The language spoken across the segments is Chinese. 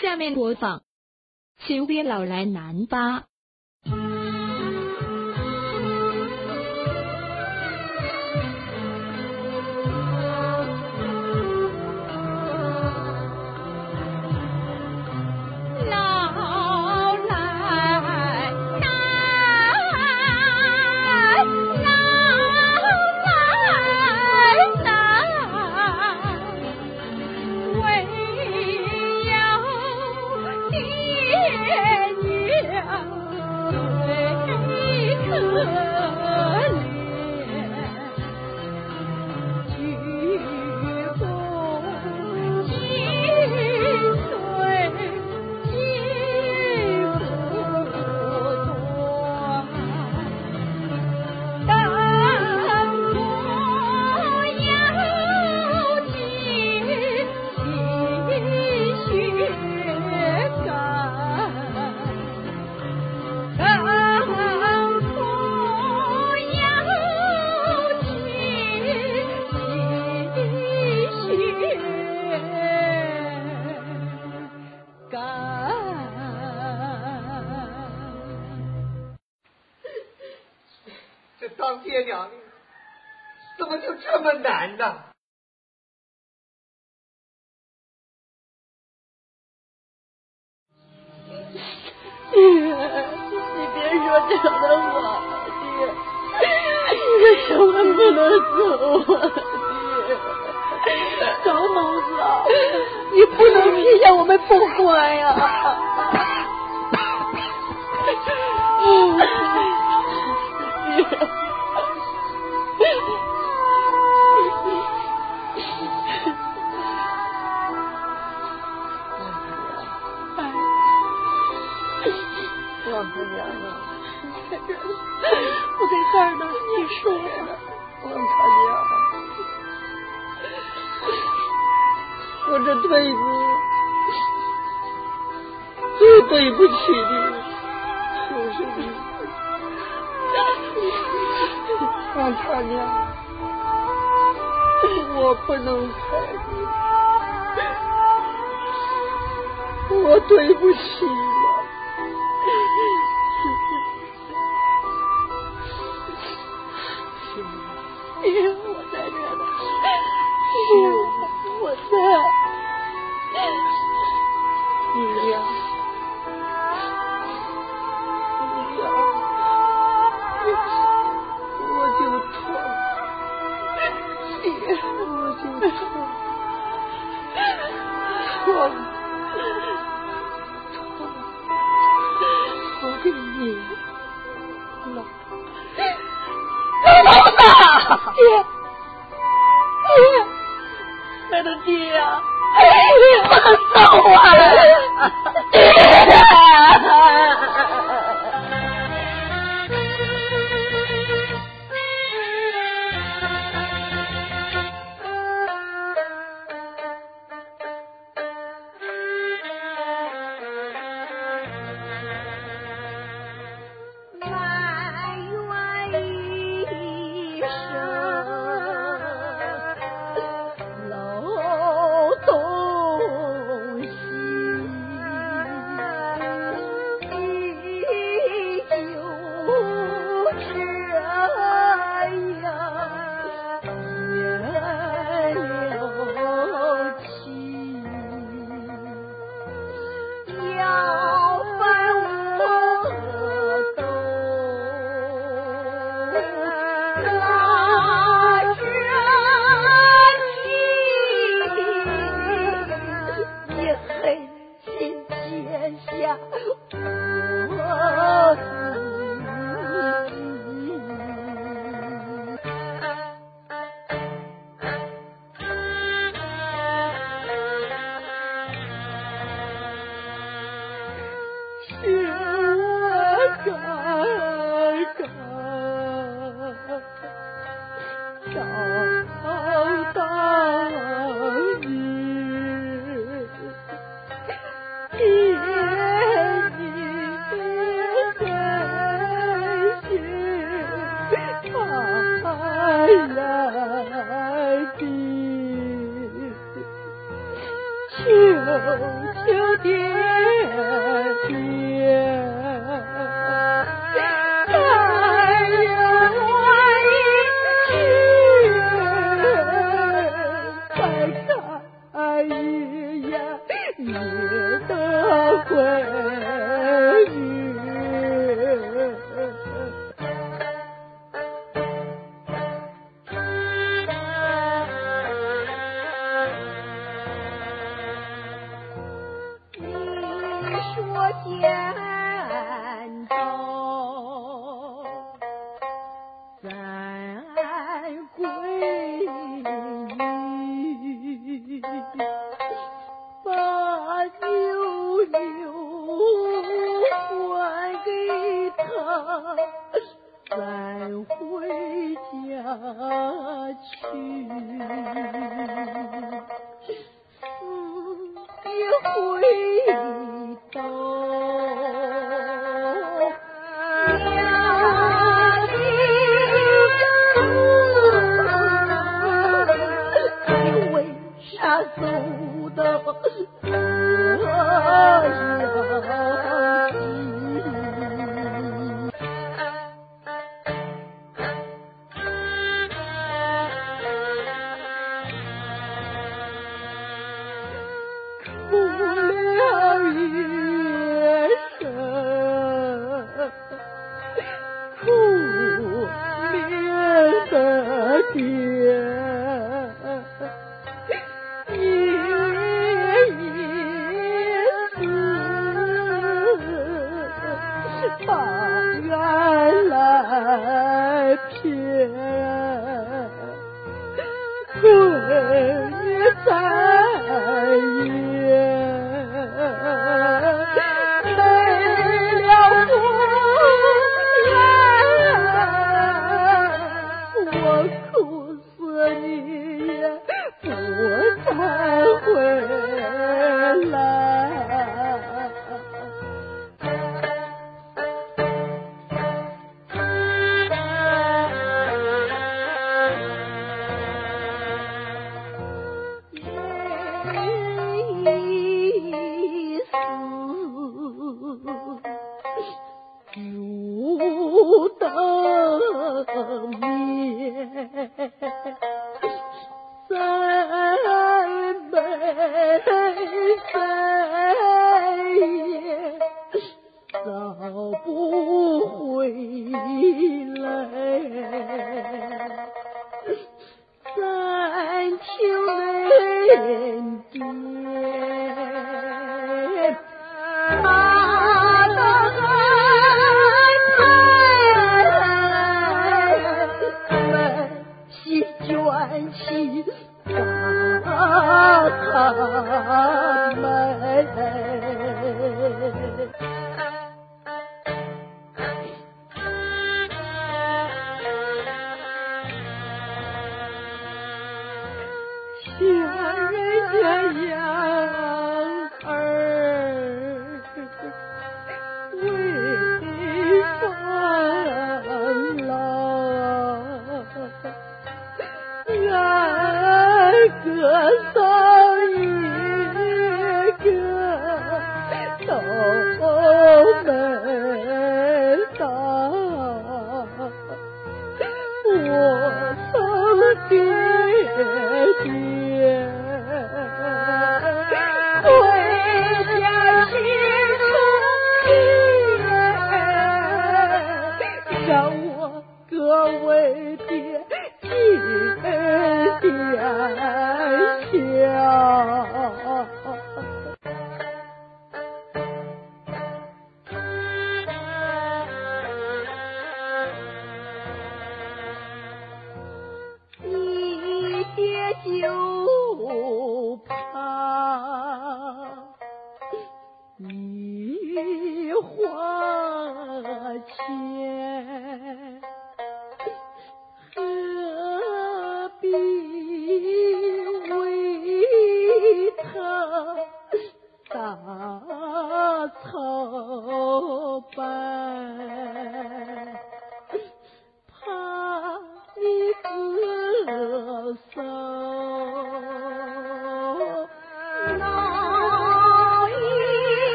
下面播放《秋边老来难》吧。那么难呢？女儿，你别说这样的话，爹，你千万不能走啊，爹！长脑子，你不能撇下我们不管呀，爹！弟弟，求求你，让他娘，我不能害你，我对不起。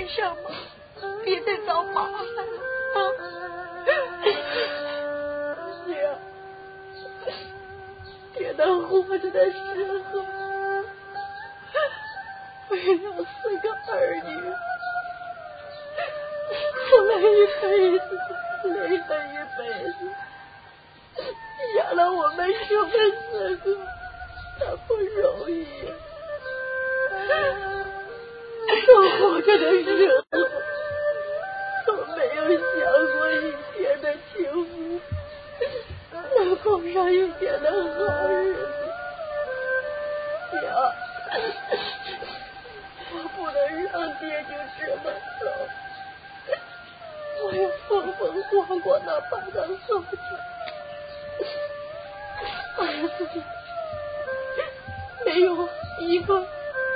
便埋上吧，别再找麻烦了。娘，爹在活着的时候，为了四个儿女，苦了一辈子，累了一辈子。养了我们兄妹的时候，都没有想过一天的幸福，能碰上一天的好日子。娘，我不能让爹就这么走，我要风风光光的把他送走。儿子没有一个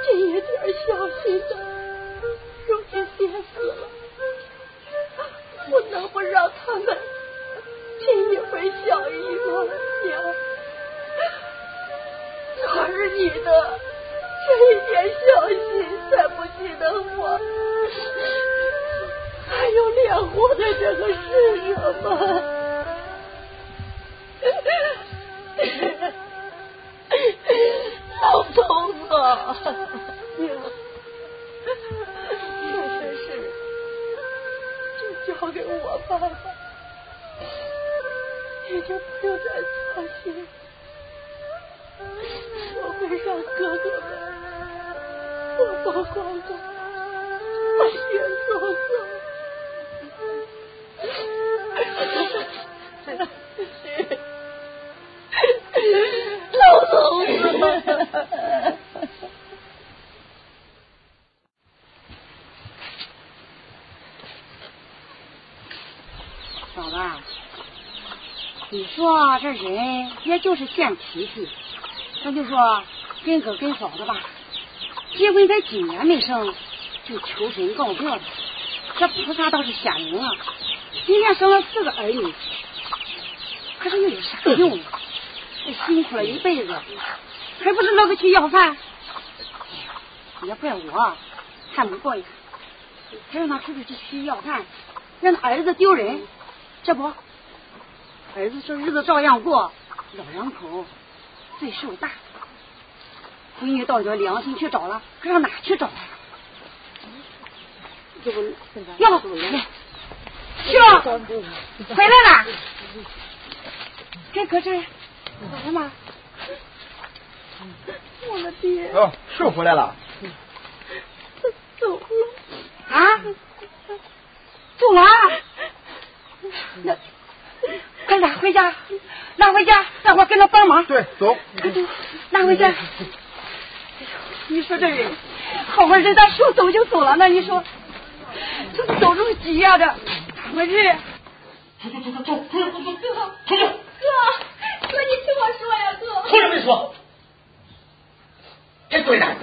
这一点孝心的，儿女的这一点孝心再不记得我，还有脸活在这个世上吗？老头子，娘，这件事就交给我吧，你就不用再操心，们风风光光把爹送走。老头子，嫂子，你说这人也就是贱脾气，咱就说跟哥跟嫂子吧，结婚才几年没生，就求神告佛的，这菩萨倒是显灵了，今天生了四个儿女，可是又有啥用啊？辛苦了一辈子，还不是落个去要饭？也怪我看不过眼，还让他出去去要饭，让他儿子丢人。这不，儿子说日子照样过，老两口岁数大，闺女倒着良心去找了，可上哪去找啊？这不，哟，秀，回来了，这可是。咋了吗？我的爹。哦，是回来了。走了。啊？走了？那，快拉回家，拉回家，让我跟他帮忙。对，走。拉回家。你说这人，好好人，他说走就走了，那你说，这走路急呀，这咋回事？走走走走走，出去出去出去。哥。哥，你听我说呀，哥。说也没说，该搁哪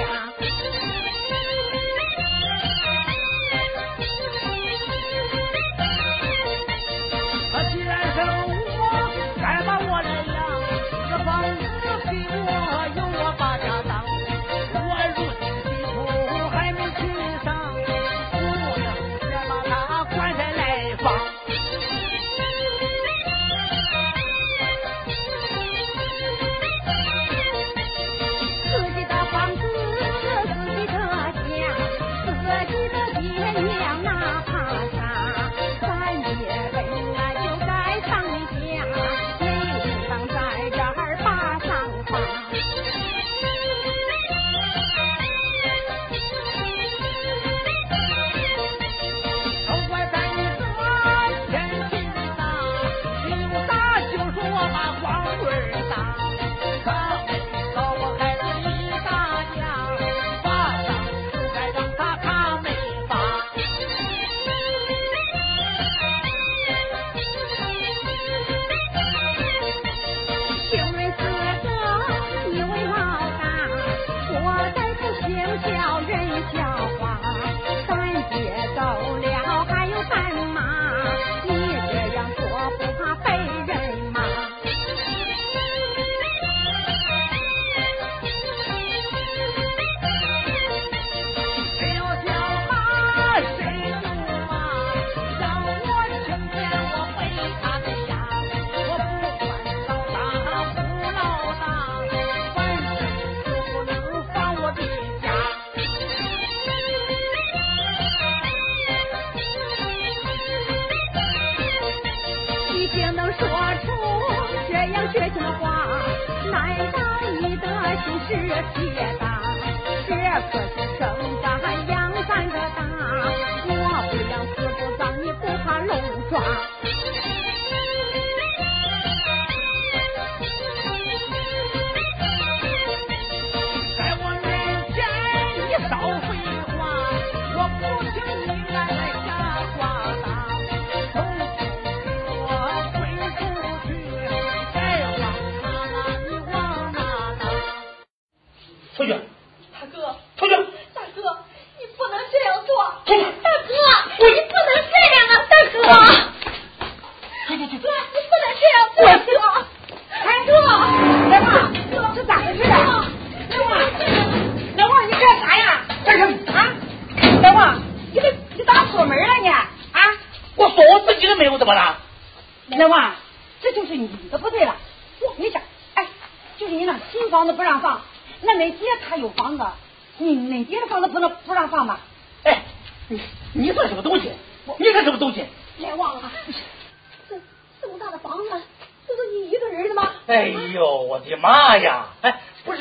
家。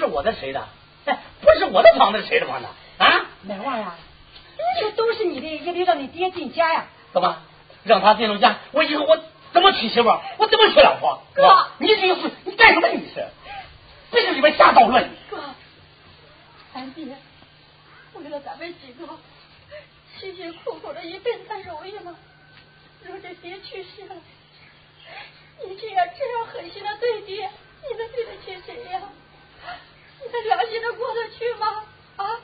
搁哪去。他进了家，我以后我怎么娶媳妇？我怎么娶老婆？哥，你这个是你干什么？你是，在这里面瞎捣乱？哥，俺爹为了咱们几个辛辛苦苦的一辈子容易吗？如今爹去世了，你这样这样狠心的对爹，你能对得起谁呀？你的良心能过得去吗？啊？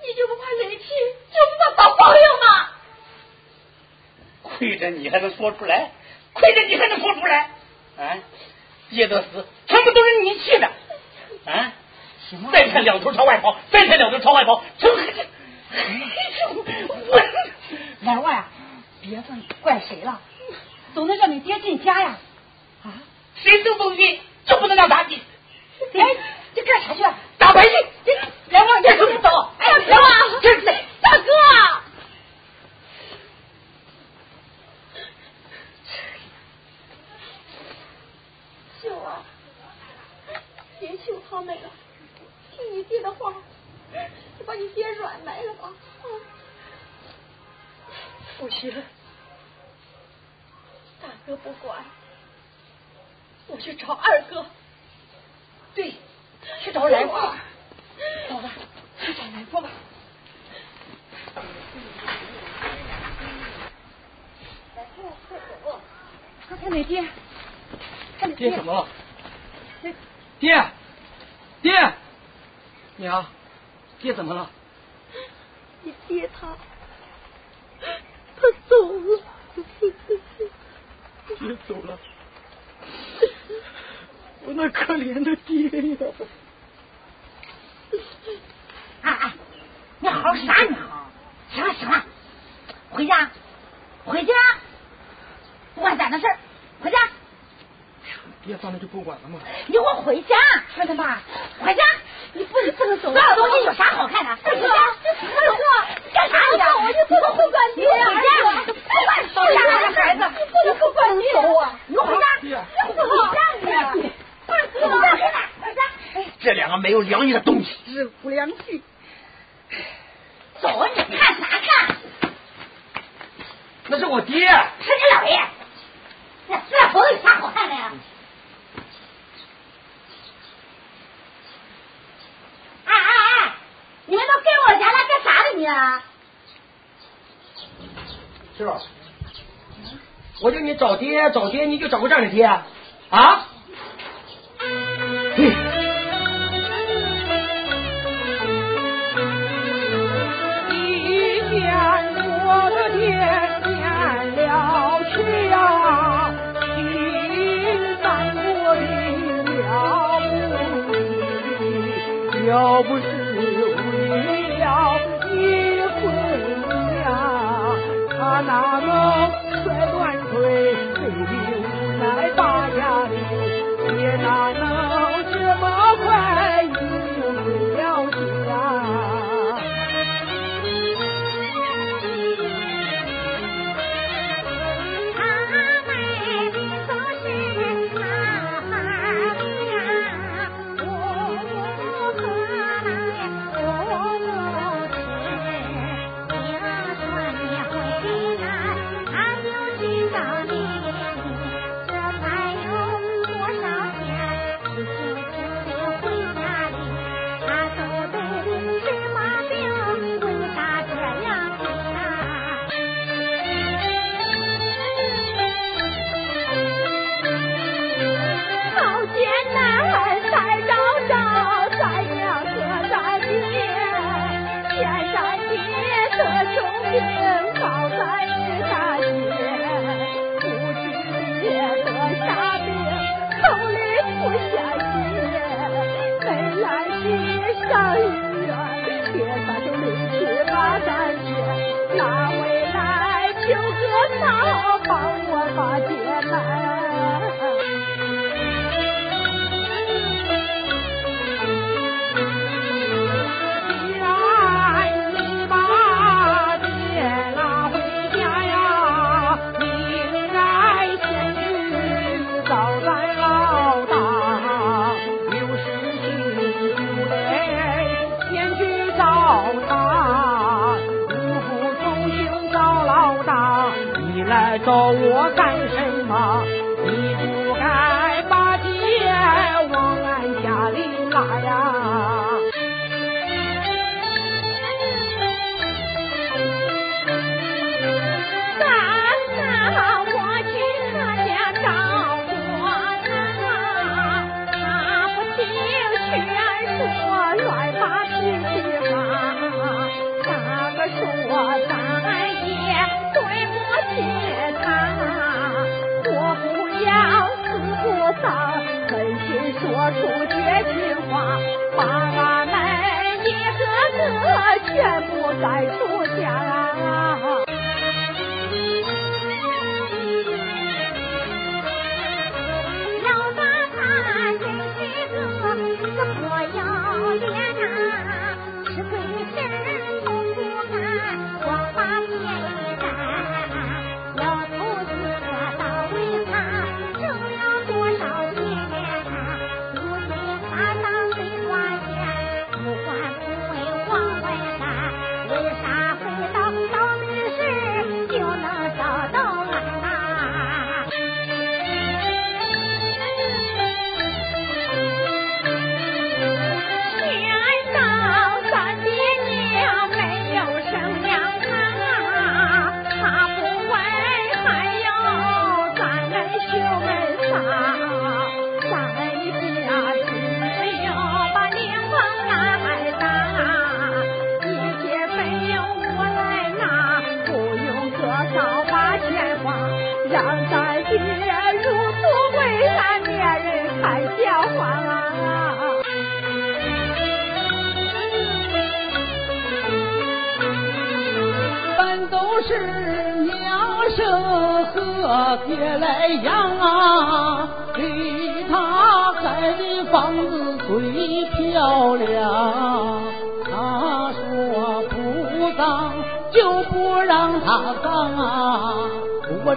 你就不怕人气？就不怕遭报应吗？亏着你还能说出来，亏着你还能说出来，啊！爹的死全部都是你气的，啊！再看两头朝外跑，再看两头朝外跑，这我老万呀，别问怪谁了，总能让你爹进家呀，啊！谁都能进，就不能让他进。哎，你干啥去？打牌去。来旺，别走。哎呀，来旺，大哥。别求他们了，听你爹的话，就把你爹软埋了吧。不行，大哥不管，我去找二哥。对，去找来福。嫂子，去找来福吧。来福，快走！快看那爹，看爹怎么了？爹，爹，娘，爹怎么了？你爹他。that 找爹，你就找个这样的爹。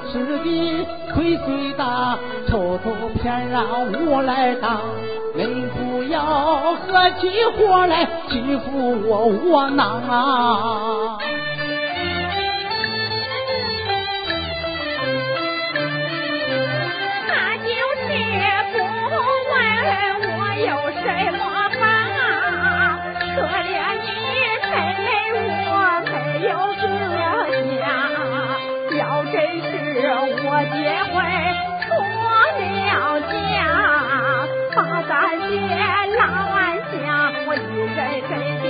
吃的亏最大偷偷骗让我来当人不要合起伙来欺负我窝囊啊。他就是不问我有什么法可怜你身为我没有真是我结婚出了家把咱爹拉下家我一根根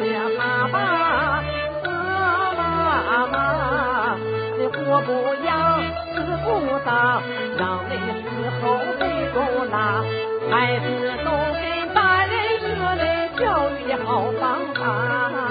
为了妈爸和妈妈，死活不养，死不当，让的时候背锅拉，孩子都跟大人学来教育的好方法。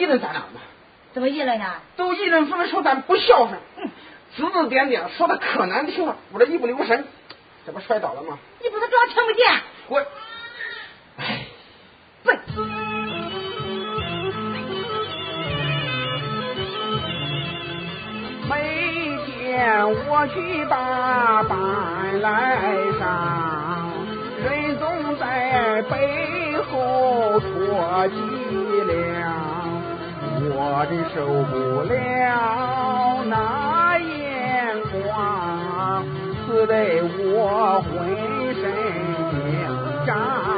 议论咱俩吗？怎么议论呢？都议论纷纷说咱不孝顺，指指点点说的可难听了。我这一不留神，这不摔倒了吗？你不是装听不见？滚！哎，笨！每天我去班来上，人总在背后戳脊。我的受不了那眼光刺得我浑身紧张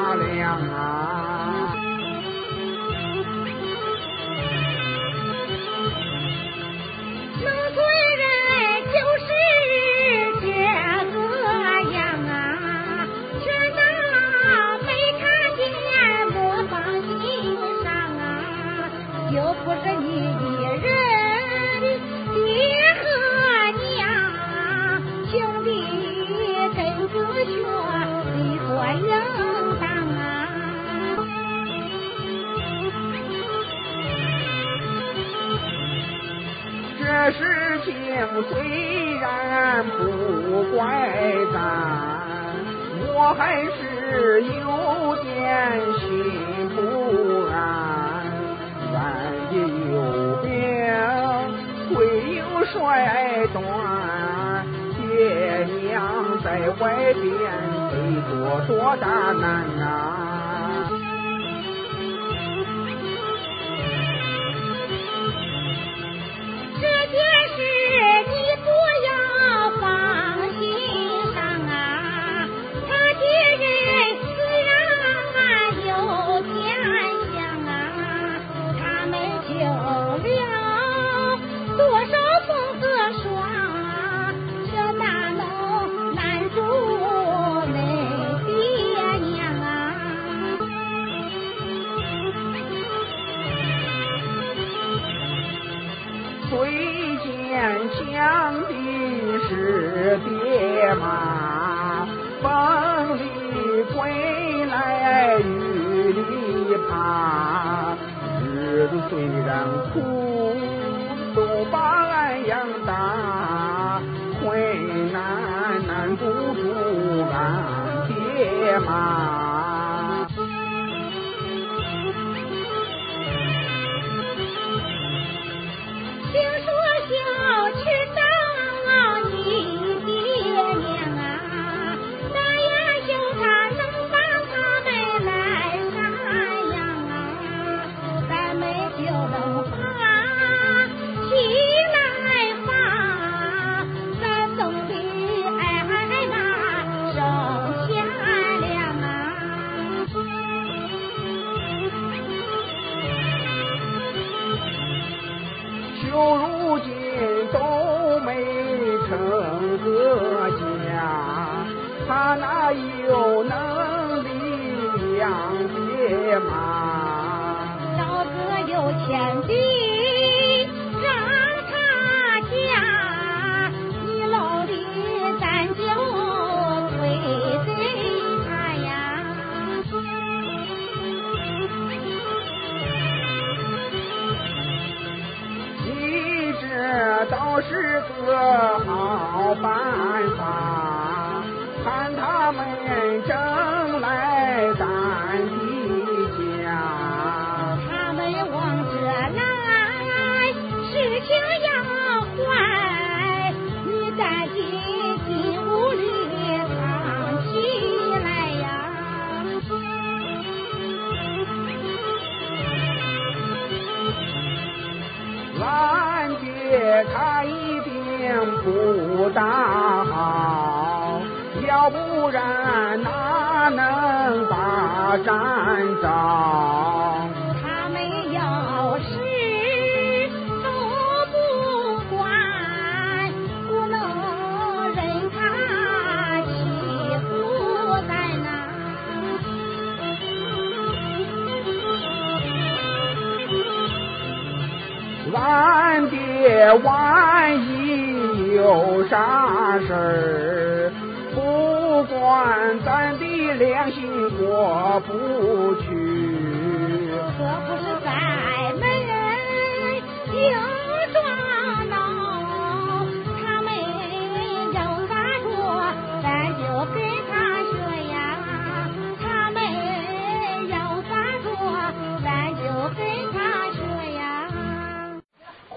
万爹万一有啥事儿，不管咱的良心过不去。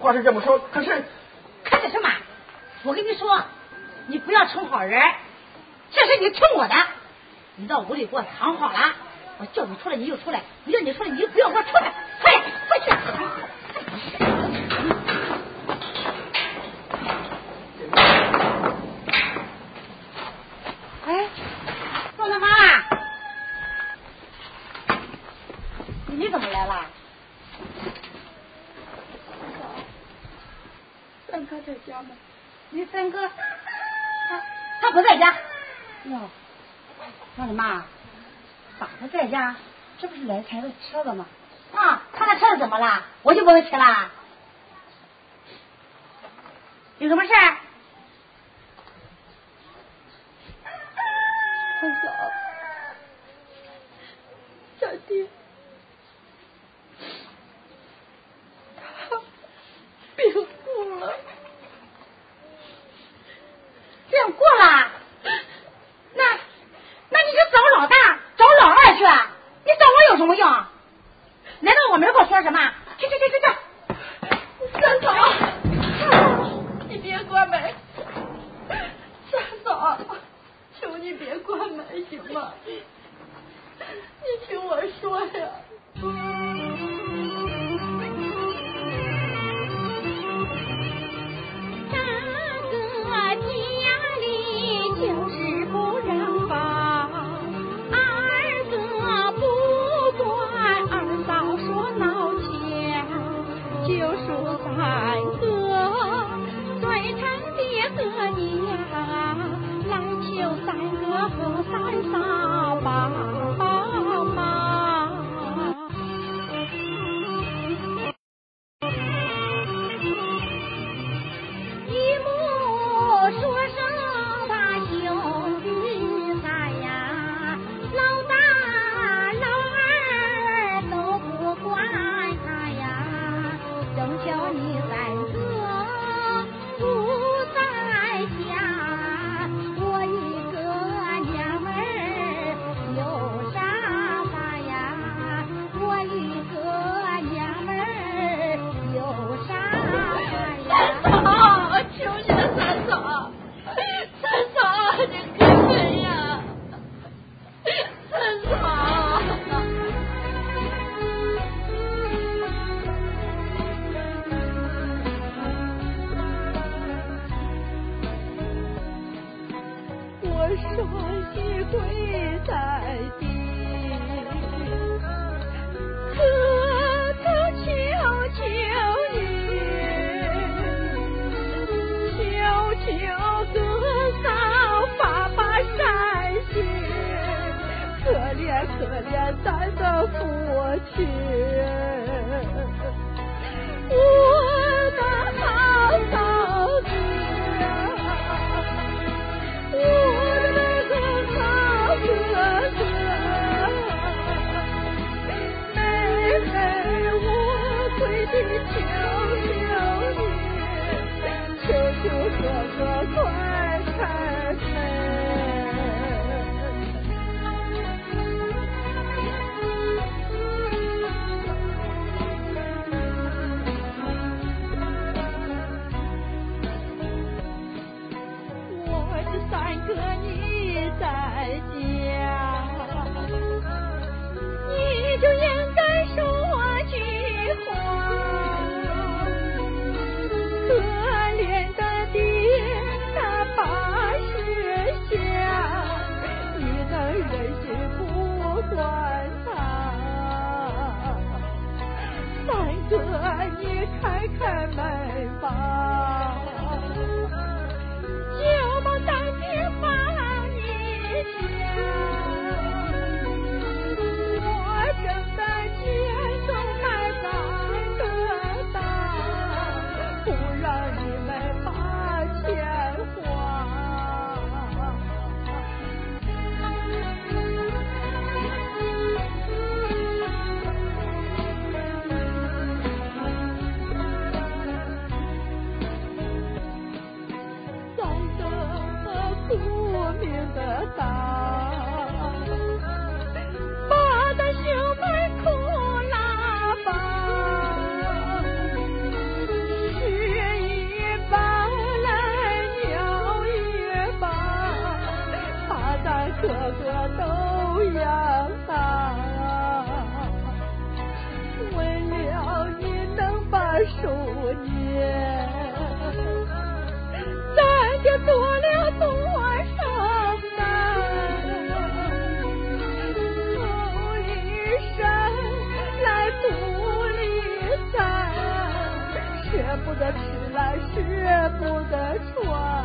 话是这么说，可是，看的什么？我跟你说，你不要成好人，这是你听我的，你到屋里给我藏好了。我叫你出来你就出来，我叫你出来你就不要给我出来。来他的车子嘛。啊他的车子怎么了？我就不能骑了。有什么事儿？小弟。关门行吗？你听我说呀。不得宠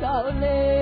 少泪。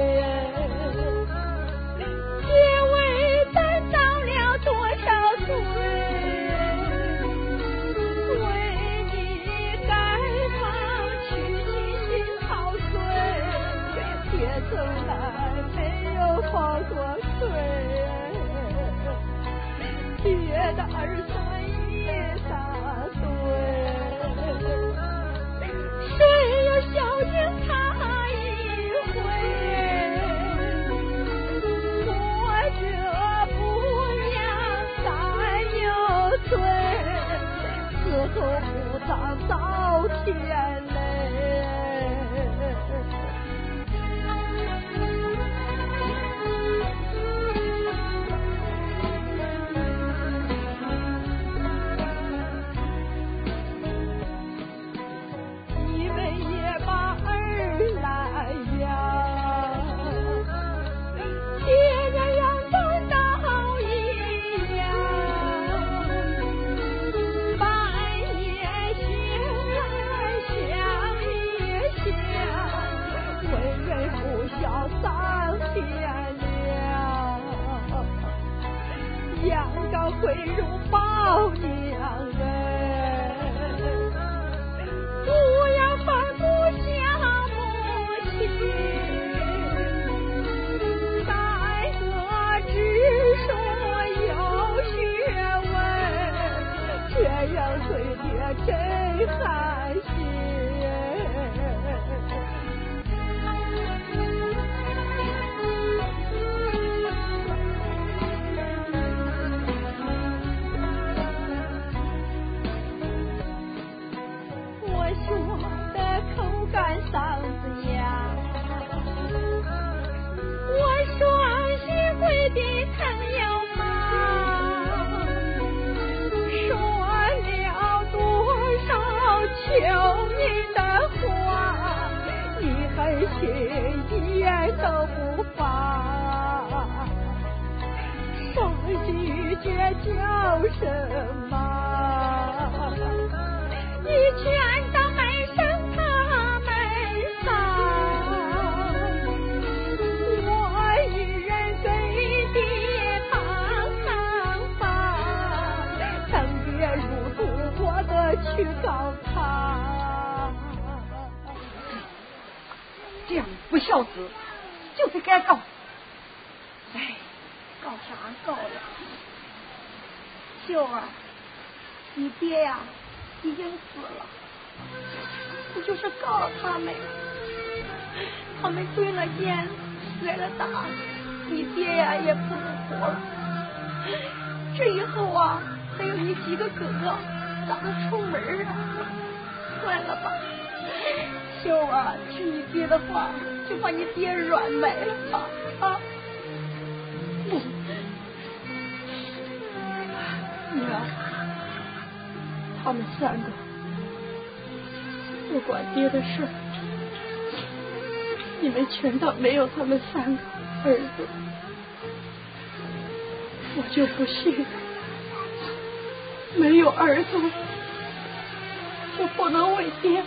爹叫什么？一见到没生他们丧，我一人给爹把丧放，等爹入土，我得去告他。这样不孝子，就是该告。秀儿你爹呀已经死了你就是告了他们他们蹲了监挨了打你爹呀也不能活了。这以后啊还有你几个哥哥咋能出门啊算了吧。秀儿啊听你爹的话就把你爹软埋了吧啊。然，他们三个不管爹的事，你们全当没有他们三个儿子，我就不信没有儿子就不能为爹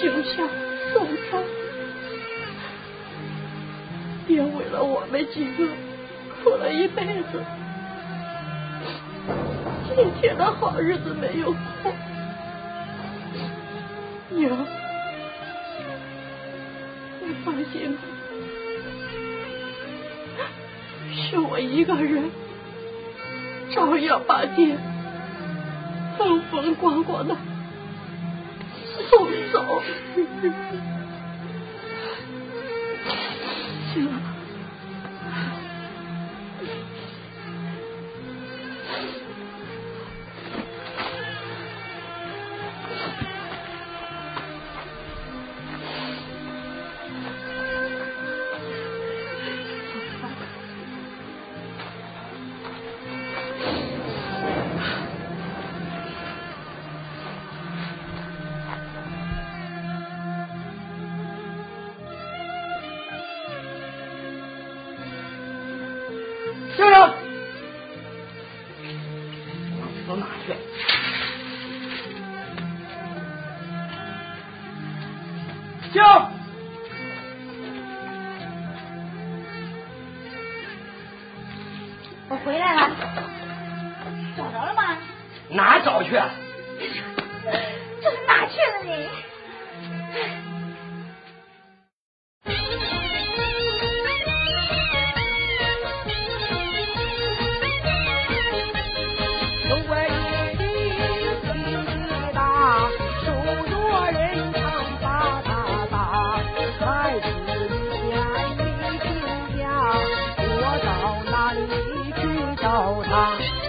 行下送葬。爹为了我们几个苦了一辈子。一天的好日子没有过。娘你放心吧是我一个人照样把爹风风光光的送走。告他。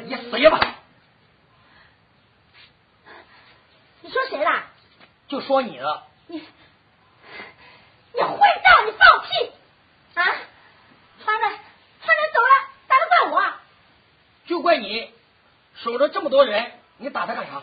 你死一吧你说谁啦就说你了你你混账你放屁啊他们他们走了咋能怪我就怪你守着这么多人你打他干啥？